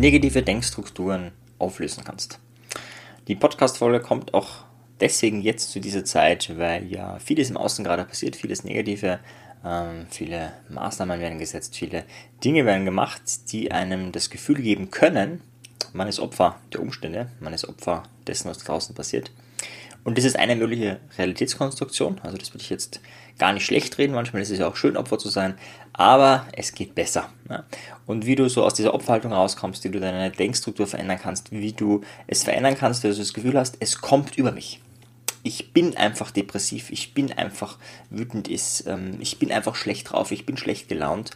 negative Denkstrukturen auflösen kannst. Die Podcast-Folge kommt auch deswegen jetzt zu dieser Zeit, weil ja vieles im Außen gerade passiert, vieles Negative, ähm, viele Maßnahmen werden gesetzt, viele Dinge werden gemacht, die einem das Gefühl geben können, man ist Opfer der Umstände, man ist Opfer dessen, was draußen passiert. Und das ist eine mögliche Realitätskonstruktion. Also das würde ich jetzt gar nicht schlecht reden. Manchmal ist es ja auch schön, Opfer zu sein. Aber es geht besser. Ne? Und wie du so aus dieser Opferhaltung rauskommst, wie du deine Denkstruktur verändern kannst, wie du es verändern kannst, dass du das Gefühl hast, es kommt über mich. Ich bin einfach depressiv, ich bin einfach wütend, ähm, ich bin einfach schlecht drauf, ich bin schlecht gelaunt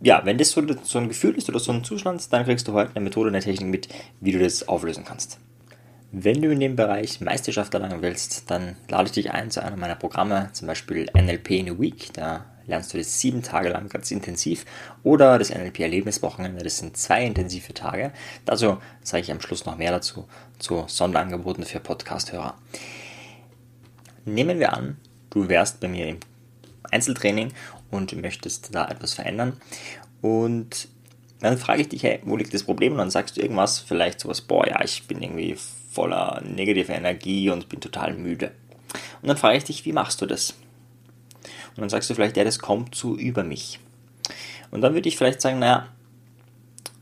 ja, wenn das so, so, ein Gefühl ist oder so ein Zustand, dann kriegst du heute eine Methode, eine Technik mit, wie du das auflösen kannst. Wenn du in dem Bereich Meisterschaft erlangen willst, dann lade ich dich ein zu einem meiner Programme, zum Beispiel NLP in a Week. Da lernst du das sieben Tage lang ganz intensiv. Oder das NLP Erlebniswochenende, das sind zwei intensive Tage. Dazu zeige ich am Schluss noch mehr dazu, zu Sonderangeboten für Podcast-Hörer. Nehmen wir an, du wärst bei mir im Einzeltraining und möchtest da etwas verändern. Und dann frage ich dich, hey, wo liegt das Problem? Und dann sagst du irgendwas, vielleicht sowas, boah, ja, ich bin irgendwie voller negativer Energie und bin total müde. Und dann frage ich dich, wie machst du das? Und dann sagst du vielleicht, ja, das kommt zu über mich. Und dann würde ich vielleicht sagen, naja,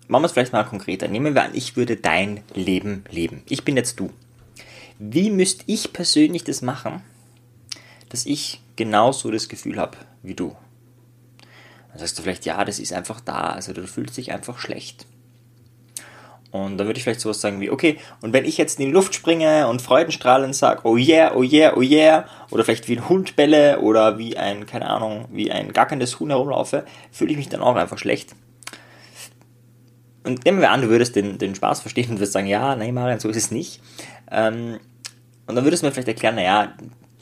machen wir es vielleicht mal konkreter. Nehmen wir an, ich würde dein Leben leben. Ich bin jetzt du. Wie müsste ich persönlich das machen, dass ich genauso das Gefühl habe wie du? Dann sagst du vielleicht, ja, das ist einfach da, also du fühlst dich einfach schlecht. Und dann würde ich vielleicht sowas sagen wie, okay, und wenn ich jetzt in die Luft springe und freudenstrahlend sage, oh yeah, oh yeah, oh yeah, oder vielleicht wie ein Hund bälle oder wie ein, keine Ahnung, wie ein gackendes Huhn herumlaufe, fühle ich mich dann auch einfach schlecht. Und nehmen wir an, du würdest den, den Spaß verstehen und würdest sagen, ja, nein, Marian, so ist es nicht. Ähm, und dann würdest du mir vielleicht erklären, naja,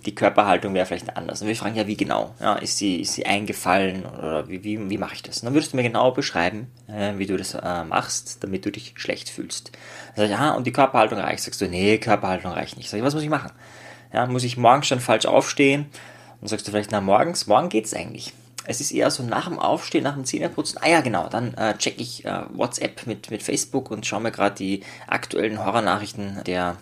die Körperhaltung wäre vielleicht anders. Und wir fragen ja, wie genau? Ja, ist, sie, ist sie eingefallen oder wie, wie, wie mache ich das? Und dann würdest du mir genau beschreiben, äh, wie du das äh, machst, damit du dich schlecht fühlst. Dann sag ich, ah, und die Körperhaltung reicht? Sagst du, nee, Körperhaltung reicht nicht. Sag ich, was muss ich machen? Ja, muss ich morgens schon falsch aufstehen? Und sagst du vielleicht, na, morgens, morgen geht's eigentlich. Es ist eher so nach dem Aufstehen, nach dem Zähneputzen. Ah ja, genau, dann äh, check ich äh, WhatsApp mit, mit Facebook und schaue mir gerade die aktuellen Horrornachrichten der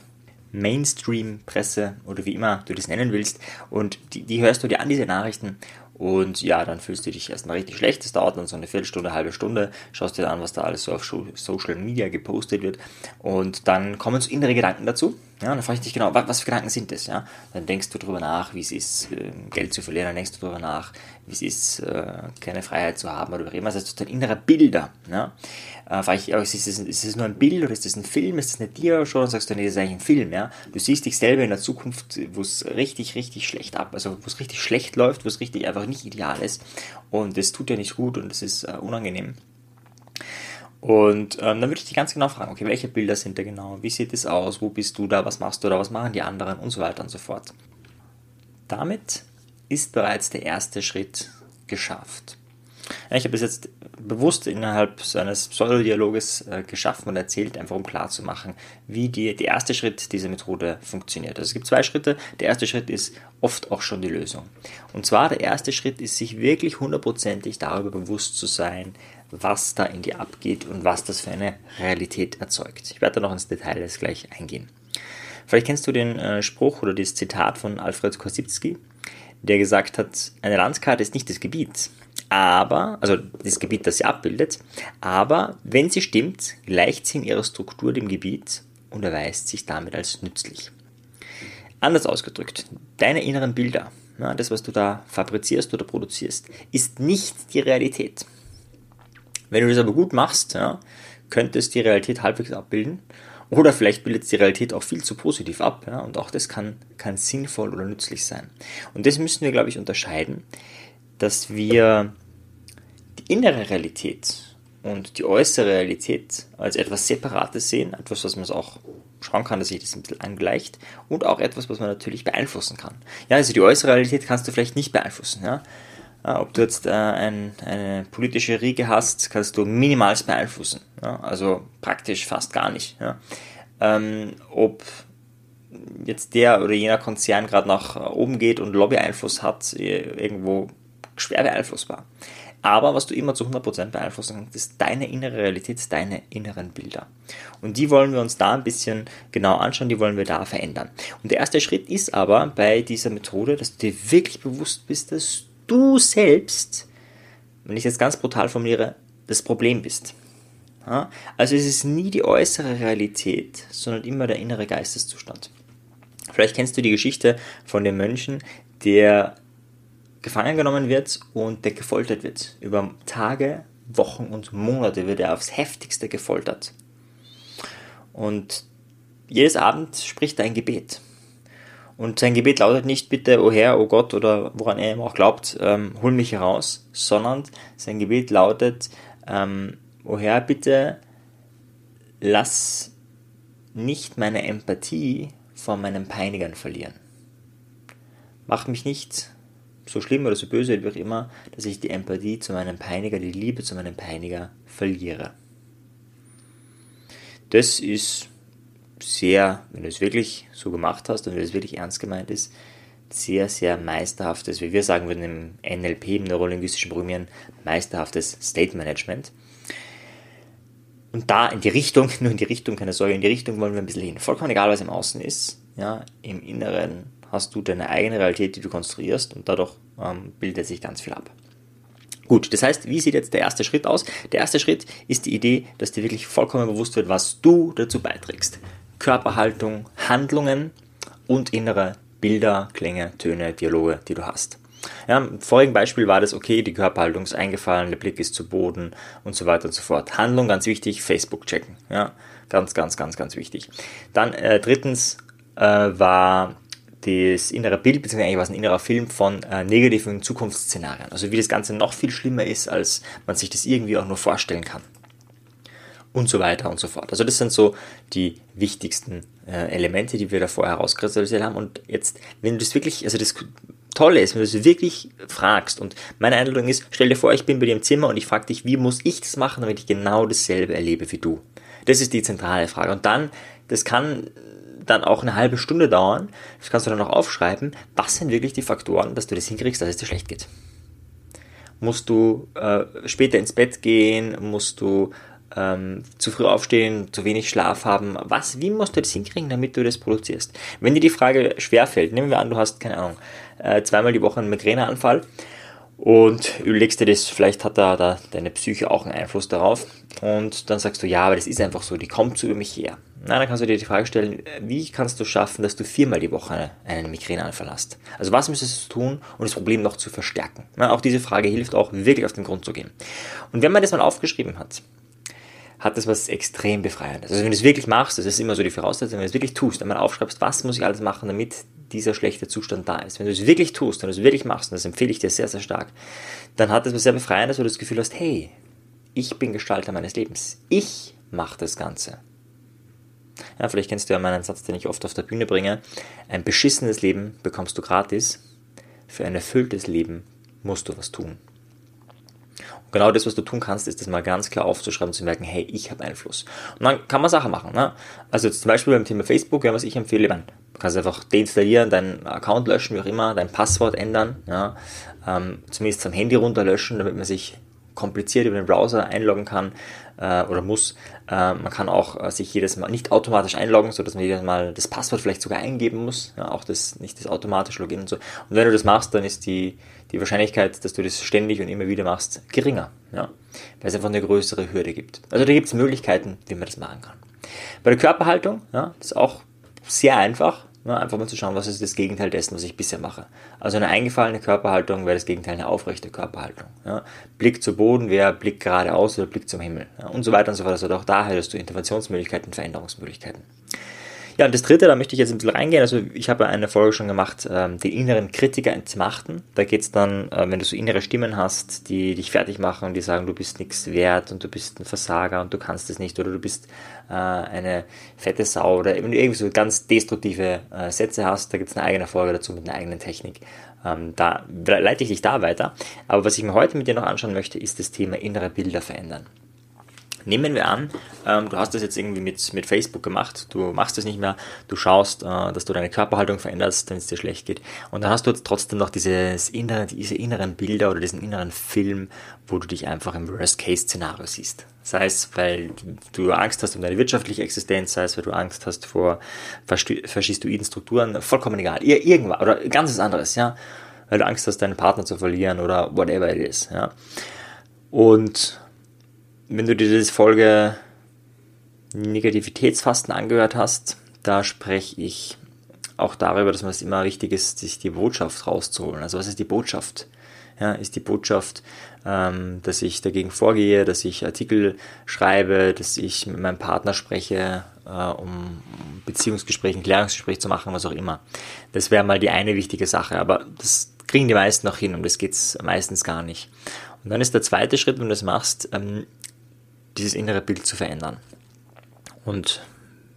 Mainstream-Presse oder wie immer du das nennen willst. Und die, die hörst du dir an, diese Nachrichten. Und ja, dann fühlst du dich erstmal richtig schlecht. Das dauert dann so eine Viertelstunde, eine halbe Stunde. Schaust dir an, was da alles so auf Social Media gepostet wird. Und dann kommen so innere Gedanken dazu. Ja, dann frage ich dich genau, was, für Gedanken sind das? Ja? Dann denkst du darüber nach, wie es ist, ähm, Geld zu verlieren. Dann denkst du darüber nach, es ist, äh, keine Freiheit zu haben oder immer. Das heißt, dein innerer Bilder. Ja? Äh, frage ich, ist, es, ist es nur ein Bild oder ist es ein Film? Ist es eine Dia-Show? Dann sagst du, nee, das ist eigentlich ein Film. Ja? Du siehst dich selber in der Zukunft, wo es richtig, richtig schlecht ab, also wo es richtig schlecht läuft, wo es richtig einfach nicht ideal ist. Und das tut dir nicht gut und das ist äh, unangenehm. Und ähm, dann würde ich dich ganz genau fragen, okay, welche Bilder sind da genau? Wie sieht es aus? Wo bist du da? Was machst du da? Was machen die anderen? Und so weiter und so fort. Damit ist bereits der erste Schritt geschafft. Ich habe es jetzt bewusst innerhalb so eines Pseudodialoges äh, geschaffen und erzählt, einfach um klarzumachen, wie die, der erste Schritt dieser Methode funktioniert. Also es gibt zwei Schritte. Der erste Schritt ist oft auch schon die Lösung. Und zwar der erste Schritt ist, sich wirklich hundertprozentig darüber bewusst zu sein, was da in dir abgeht und was das für eine Realität erzeugt. Ich werde da noch ins Detail jetzt gleich eingehen. Vielleicht kennst du den äh, Spruch oder das Zitat von Alfred Korsipski, der gesagt hat, eine Landkarte ist nicht das Gebiet, aber, also das Gebiet, das sie abbildet, aber wenn sie stimmt, gleicht sie in ihrer Struktur dem Gebiet und erweist sich damit als nützlich. Anders ausgedrückt, deine inneren Bilder, ja, das, was du da fabrizierst oder produzierst, ist nicht die Realität. Wenn du das aber gut machst, ja, könnte es die Realität halbwegs abbilden. Oder vielleicht bildet die Realität auch viel zu positiv ab. Ja, und auch das kann, kann sinnvoll oder nützlich sein. Und das müssen wir, glaube ich, unterscheiden, dass wir die innere Realität und die äußere Realität als etwas Separates sehen, etwas, was man auch schauen kann, dass sich das ein bisschen angleicht und auch etwas, was man natürlich beeinflussen kann. Ja, also die äußere Realität kannst du vielleicht nicht beeinflussen. Ja? Ob du jetzt äh, ein, eine politische Riege hast, kannst du minimals beeinflussen. Also praktisch fast gar nicht. Ähm, ob jetzt der oder jener Konzern gerade nach oben geht und Lobbyeinfluss hat, irgendwo schwer beeinflussbar. Aber was du immer zu 100% beeinflussen kannst, ist deine innere Realität, deine inneren Bilder. Und die wollen wir uns da ein bisschen genau anschauen, die wollen wir da verändern. Und der erste Schritt ist aber bei dieser Methode, dass du dir wirklich bewusst bist, dass du selbst, wenn ich jetzt ganz brutal formuliere, das Problem bist. Ja? Also es ist nie die äußere Realität, sondern immer der innere Geisteszustand. Vielleicht kennst du die Geschichte von dem Mönchen, der gefangen genommen wird und der gefoltert wird. Über Tage, Wochen und Monate wird er aufs heftigste gefoltert. Und jedes Abend spricht er ein Gebet. Und sein Gebet lautet nicht bitte, oh Herr, oh Gott oder woran er immer auch glaubt, ähm, hol mich heraus, sondern sein Gebet lautet, ähm, oh Herr, bitte lass nicht meine Empathie vor meinen Peinigern verlieren. Mach mich nicht so schlimm oder so böse wie auch immer, dass ich die Empathie zu meinem Peiniger, die Liebe zu meinem Peiniger verliere. Das ist sehr, wenn du es wirklich so gemacht hast und wenn es wirklich ernst gemeint ist, sehr, sehr meisterhaftes, wie wir sagen würden im NLP, im neurolinguistischen Programmieren, meisterhaftes State Management. Und da in die Richtung, nur in die Richtung, keine Sorge, in die Richtung wollen wir ein bisschen hin. Vollkommen egal, was im Außen ist, ja, im Inneren hast du deine eigene Realität, die du konstruierst und dadurch ähm, bildet sich ganz viel ab. Gut, das heißt, wie sieht jetzt der erste Schritt aus? Der erste Schritt ist die Idee, dass dir wirklich vollkommen bewusst wird, was du dazu beiträgst. Körperhaltung, Handlungen und innere Bilder, Klänge, Töne, Dialoge, die du hast. Ja, Im vorigen Beispiel war das okay, die Körperhaltung ist eingefallen, der Blick ist zu Boden und so weiter und so fort. Handlung ganz wichtig, Facebook checken. Ja, ganz, ganz, ganz, ganz wichtig. Dann äh, drittens äh, war das innere Bild, beziehungsweise eigentlich was ein innerer Film von äh, negativen Zukunftsszenarien. Also wie das Ganze noch viel schlimmer ist, als man sich das irgendwie auch nur vorstellen kann. Und so weiter und so fort. Also das sind so die wichtigsten äh, Elemente, die wir da vorher herauskristallisiert haben. Und jetzt, wenn du das wirklich, also das Tolle ist, wenn du es wirklich fragst, und meine Einladung ist, stell dir vor, ich bin bei dir im Zimmer und ich frage dich, wie muss ich das machen, damit ich genau dasselbe erlebe wie du? Das ist die zentrale Frage. Und dann, das kann dann auch eine halbe Stunde dauern. Das kannst du dann auch aufschreiben. Was sind wirklich die Faktoren, dass du das hinkriegst, dass es dir schlecht geht? Musst du äh, später ins Bett gehen? Musst du ähm, zu früh aufstehen, zu wenig Schlaf haben? Was, wie musst du das hinkriegen, damit du das produzierst? Wenn dir die Frage schwerfällt, nehmen wir an, du hast, keine Ahnung, äh, zweimal die Woche einen Migräneanfall und überlegst dir das, vielleicht hat da, da deine Psyche auch einen Einfluss darauf und dann sagst du, ja, aber das ist einfach so, die kommt so über mich her. Na, dann kannst du dir die Frage stellen, wie kannst du schaffen, dass du viermal die Woche einen Migräneanfall hast? Also was müsstest du tun, um das Problem noch zu verstärken? Na, auch diese Frage hilft auch wirklich auf den Grund zu gehen. Und wenn man das mal aufgeschrieben hat, hat das was extrem Befreiendes. Also wenn du es wirklich machst, das ist immer so die Voraussetzung, wenn du es wirklich tust, wenn man aufschreibst, was muss ich alles machen, damit dieser schlechte Zustand da ist. Wenn du es wirklich tust, wenn du es wirklich machst, und das empfehle ich dir sehr, sehr stark, dann hat das was sehr Befreiendes, wo du das Gefühl hast, hey, ich bin Gestalter meines Lebens. Ich mache das Ganze. Ja, vielleicht kennst du ja meinen Satz, den ich oft auf der Bühne bringe. Ein beschissenes Leben bekommst du gratis. Für ein erfülltes Leben musst du was tun. Genau das, was du tun kannst, ist das mal ganz klar aufzuschreiben zu merken, hey, ich habe Einfluss. Und dann kann man Sachen machen. Ne? Also jetzt zum Beispiel beim Thema Facebook, ja, was ich empfehle, man, kannst einfach deinstallieren, deinen Account löschen, wie auch immer, dein Passwort ändern, ja? ähm, zumindest vom Handy runterlöschen, damit man sich kompliziert über den Browser einloggen kann äh, oder muss. Äh, man kann auch äh, sich jedes Mal nicht automatisch einloggen, sodass man jedes Mal das Passwort vielleicht sogar eingeben muss. Ja, auch das nicht das automatische Login und so. Und wenn du das machst, dann ist die, die Wahrscheinlichkeit, dass du das ständig und immer wieder machst, geringer. Ja, weil es einfach eine größere Hürde gibt. Also da gibt es Möglichkeiten, wie man das machen kann. Bei der Körperhaltung, ja, ist auch sehr einfach. Ja, einfach mal zu schauen, was ist das Gegenteil dessen, was ich bisher mache. Also eine eingefallene Körperhaltung wäre das Gegenteil eine aufrechte Körperhaltung. Ja. Blick zu Boden wäre Blick geradeaus oder Blick zum Himmel. Ja, und so weiter und so fort. Also auch da hättest du Interventionsmöglichkeiten, Veränderungsmöglichkeiten. Ja, und das dritte, da möchte ich jetzt ein bisschen reingehen. Also ich habe eine Folge schon gemacht, ähm, den inneren Kritiker entmachten. Da geht es dann, äh, wenn du so innere Stimmen hast, die dich fertig machen und die sagen, du bist nichts wert und du bist ein Versager und du kannst es nicht oder du bist äh, eine fette Sau oder wenn du irgendwie so ganz destruktive äh, Sätze hast, da gibt es eine eigene Folge dazu mit einer eigenen Technik. Ähm, da leite ich dich da weiter. Aber was ich mir heute mit dir noch anschauen möchte, ist das Thema innere Bilder verändern. Nehmen wir an, ähm, du hast das jetzt irgendwie mit, mit Facebook gemacht, du machst es nicht mehr, du schaust, äh, dass du deine Körperhaltung veränderst, wenn es dir schlecht geht. Und dann hast du jetzt trotzdem noch dieses innere, diese inneren Bilder oder diesen inneren Film, wo du dich einfach im Worst-Case-Szenario siehst. Sei es, weil du Angst hast um deine wirtschaftliche Existenz, sei es, weil du Angst hast vor faschistoiden Strukturen, vollkommen egal. Ir irgendwas oder ganzes anderes, ja. Weil du Angst hast, deinen Partner zu verlieren oder whatever it is, ja. Und wenn du dir diese Folge Negativitätsfasten angehört hast, da spreche ich auch darüber, dass es immer wichtig ist, sich die Botschaft rauszuholen. Also was ist die Botschaft? Ja, ist die Botschaft, ähm, dass ich dagegen vorgehe, dass ich Artikel schreibe, dass ich mit meinem Partner spreche, äh, um Beziehungsgespräche, ein Klärungsgespräch zu machen, was auch immer. Das wäre mal die eine wichtige Sache, aber das kriegen die meisten noch hin und das geht es meistens gar nicht. Und dann ist der zweite Schritt, wenn du das machst, ähm, dieses innere Bild zu verändern. Und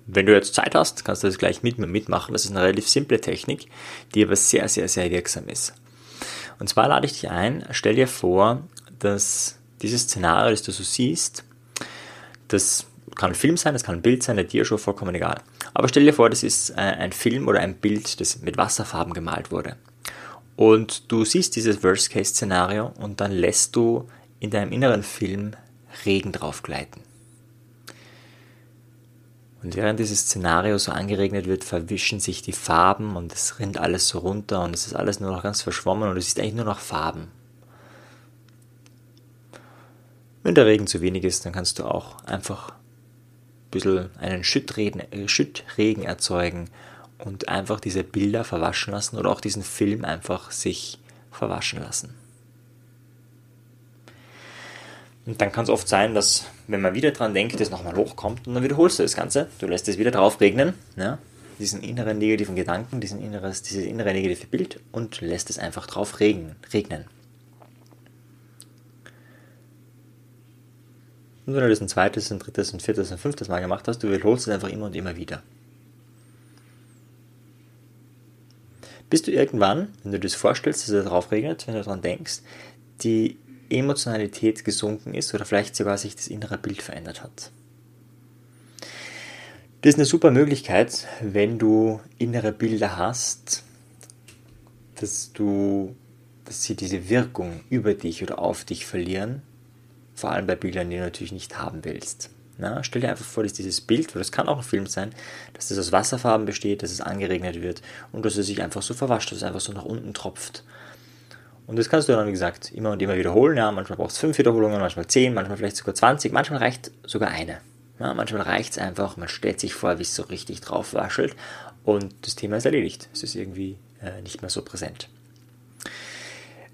wenn du jetzt Zeit hast, kannst du das gleich mit mir mitmachen. Das ist eine relativ simple Technik, die aber sehr, sehr, sehr wirksam ist. Und zwar lade ich dich ein, stell dir vor, dass dieses Szenario, das du so siehst, das kann ein Film sein, das kann ein Bild sein, eine Tiershow, vollkommen egal. Aber stell dir vor, das ist äh, ein Film oder ein Bild, das mit Wasserfarben gemalt wurde. Und du siehst dieses Worst-Case-Szenario und dann lässt du in deinem inneren Film Regen drauf gleiten. Und während dieses Szenario so angeregnet wird, verwischen sich die Farben und es rinnt alles so runter und es ist alles nur noch ganz verschwommen und es ist eigentlich nur noch Farben. Wenn der Regen zu wenig ist, dann kannst du auch einfach ein bisschen einen Schüttregen, äh, Schüttregen erzeugen und einfach diese Bilder verwaschen lassen oder auch diesen Film einfach sich verwaschen lassen. Und dann kann es oft sein, dass, wenn man wieder dran denkt, das nochmal hochkommt und dann wiederholst du das Ganze. Du lässt es wieder drauf regnen, ja, diesen inneren negativen Gedanken, diesen inneres, dieses innere negative Bild und lässt es einfach drauf regnen. regnen. Und wenn du das ein zweites, ein drittes, ein viertes, ein fünftes Mal gemacht hast, du wiederholst es einfach immer und immer wieder. Bis du irgendwann, wenn du dir das vorstellst, dass es darauf regnet, wenn du daran denkst, die Emotionalität gesunken ist oder vielleicht sogar sich das innere Bild verändert hat. Das ist eine super Möglichkeit, wenn du innere Bilder hast, dass du, dass sie diese Wirkung über dich oder auf dich verlieren, vor allem bei Bildern, die du natürlich nicht haben willst. Na, stell dir einfach vor, dass dieses Bild, weil das kann auch ein Film sein, dass es aus Wasserfarben besteht, dass es angeregnet wird und dass es sich einfach so verwascht, dass es einfach so nach unten tropft. Und das kannst du dann, wie gesagt, immer und immer wiederholen. Ja, manchmal brauchst du fünf Wiederholungen, manchmal zehn, manchmal vielleicht sogar 20, manchmal reicht sogar eine. Ja, manchmal reicht es einfach, man stellt sich vor, wie es so richtig drauf waschelt und das Thema ist erledigt. Es ist irgendwie äh, nicht mehr so präsent.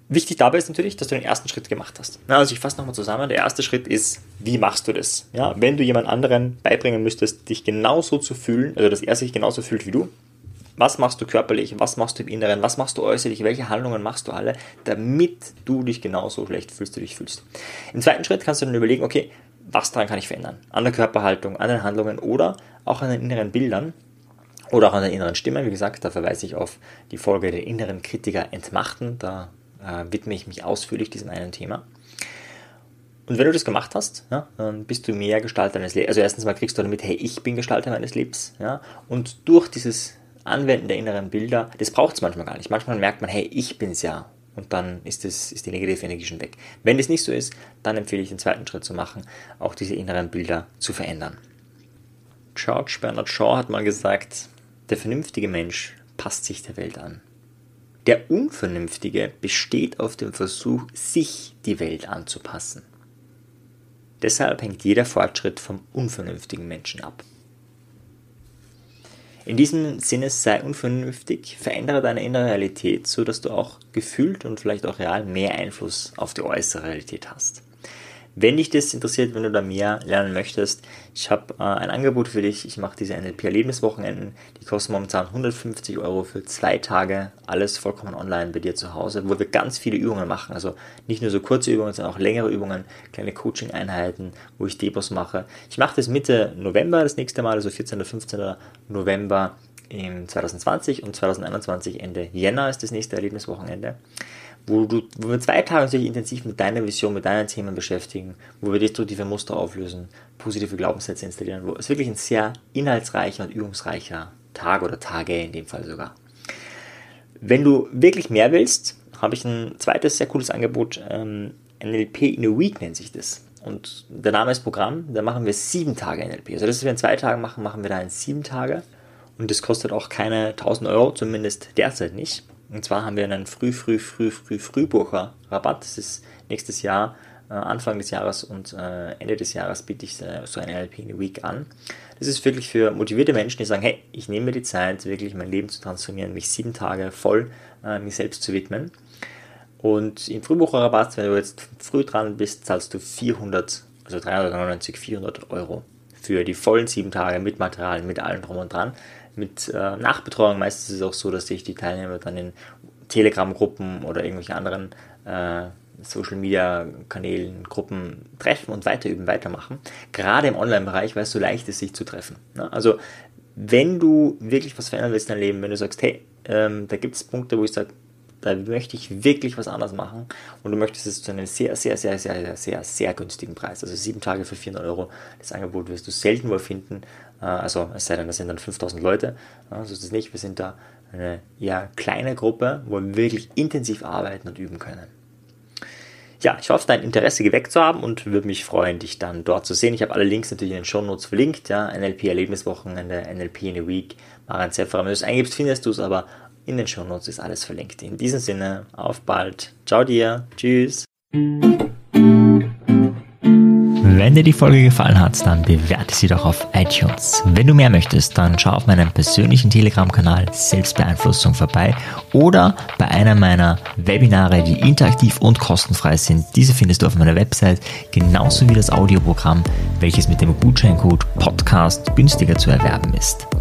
Wichtig dabei ist natürlich, dass du den ersten Schritt gemacht hast. Na, also ich fasse nochmal zusammen. Der erste Schritt ist, wie machst du das? Ja, wenn du jemand anderen beibringen müsstest, dich genauso zu fühlen, also dass er sich genauso fühlt wie du, was machst du körperlich? Was machst du im Inneren? Was machst du äußerlich? Welche Handlungen machst du alle, damit du dich genauso schlecht fühlst, wie du dich fühlst? Im zweiten Schritt kannst du dann überlegen, okay, was daran kann ich verändern? An der Körperhaltung, an den Handlungen oder auch an den inneren Bildern oder auch an der inneren Stimme. Wie gesagt, da verweise ich auf die Folge der inneren Kritiker entmachten. Da äh, widme ich mich ausführlich diesem einen Thema. Und wenn du das gemacht hast, ja, dann bist du mehr Gestalter deines Lebens. Also erstens mal kriegst du damit, hey, ich bin Gestalter meines Lebens. Ja, und durch dieses Anwenden der inneren Bilder, das braucht es manchmal gar nicht. Manchmal merkt man, hey, ich bin's ja. Und dann ist, das, ist die negative Energie schon weg. Wenn das nicht so ist, dann empfehle ich den zweiten Schritt zu machen, auch diese inneren Bilder zu verändern. George Bernard Shaw hat mal gesagt, der vernünftige Mensch passt sich der Welt an. Der Unvernünftige besteht auf dem Versuch, sich die Welt anzupassen. Deshalb hängt jeder Fortschritt vom unvernünftigen Menschen ab. In diesem Sinne sei unvernünftig, verändere deine innere Realität, so dass du auch gefühlt und vielleicht auch real mehr Einfluss auf die äußere Realität hast. Wenn dich das interessiert, wenn du da mehr lernen möchtest, ich habe äh, ein Angebot für dich. Ich mache diese NLP-Erlebniswochenenden. Die kosten momentan 150 Euro für zwei Tage. Alles vollkommen online bei dir zu Hause, wo wir ganz viele Übungen machen. Also nicht nur so kurze Übungen, sondern auch längere Übungen, kleine Coaching-Einheiten, wo ich Depos mache. Ich mache das Mitte November das nächste Mal, also 14. oder 15. November im 2020 und 2021 Ende Jänner ist das nächste Erlebniswochenende, wo, du, wo wir zwei Tage sich intensiv mit deiner Vision, mit deinen Themen beschäftigen, wo wir destruktive Muster auflösen, positive Glaubenssätze installieren, wo es wirklich ein sehr inhaltsreicher und übungsreicher Tag oder Tage in dem Fall sogar. Wenn du wirklich mehr willst, habe ich ein zweites sehr cooles Angebot. Ähm, NLP in a Week nennt sich das. Und der Name ist Programm, da machen wir sieben Tage NLP. Also das, was wir in zwei Tagen machen, machen wir da in sieben Tage. Und das kostet auch keine 1000 Euro, zumindest derzeit nicht. Und zwar haben wir einen früh, früh, früh, früh, Frühbucher Rabatt. Das ist nächstes Jahr, äh, Anfang des Jahres und äh, Ende des Jahres biete ich äh, so eine NLP in a Week an. Das ist wirklich für motivierte Menschen, die sagen, hey, ich nehme mir die Zeit, wirklich mein Leben zu transformieren, mich sieben Tage voll äh, mir selbst zu widmen. Und im Frühbucherrabatt, wenn du jetzt früh dran bist, zahlst du 400, also 399, 400 Euro für die vollen sieben Tage mit Material, mit allem drum und dran. Mit äh, Nachbetreuung meistens ist es auch so, dass sich die Teilnehmer dann in Telegram-Gruppen oder irgendwelche anderen äh, Social Media Kanälen, Gruppen treffen und weiterüben, weitermachen. Gerade im Online-Bereich, weil es so leicht ist, sich zu treffen. Ne? Also, wenn du wirklich was verändern willst in deinem Leben, wenn du sagst, hey, ähm, da gibt es Punkte, wo ich sage, da möchte ich wirklich was anderes machen und du möchtest es zu einem sehr, sehr, sehr, sehr, sehr, sehr, sehr günstigen Preis. Also sieben Tage für 400 Euro. Das Angebot wirst du selten wohl finden. Äh, also es sei denn, das sind dann 5000 Leute. So ist es nicht. Wir sind da eine eher kleine Gruppe, wo wir wirklich intensiv arbeiten und üben können. Ja, ich hoffe, dein Interesse geweckt zu haben und würde mich freuen, dich dann dort zu sehen. Ich habe alle Links natürlich in den Show Notes verlinkt. Ja, NLP Erlebniswochenende, NLP in a Week, Maren Zephyr. Wenn du es eingibst, findest du es aber in den Shownotes ist alles verlinkt. In diesem Sinne, auf bald. Ciao dir. Tschüss. Wenn dir die Folge gefallen hat, dann bewerte sie doch auf iTunes. Wenn du mehr möchtest, dann schau auf meinem persönlichen Telegram-Kanal Selbstbeeinflussung vorbei oder bei einer meiner Webinare, die interaktiv und kostenfrei sind. Diese findest du auf meiner Website, genauso wie das Audioprogramm, welches mit dem Gutscheincode Podcast günstiger zu erwerben ist.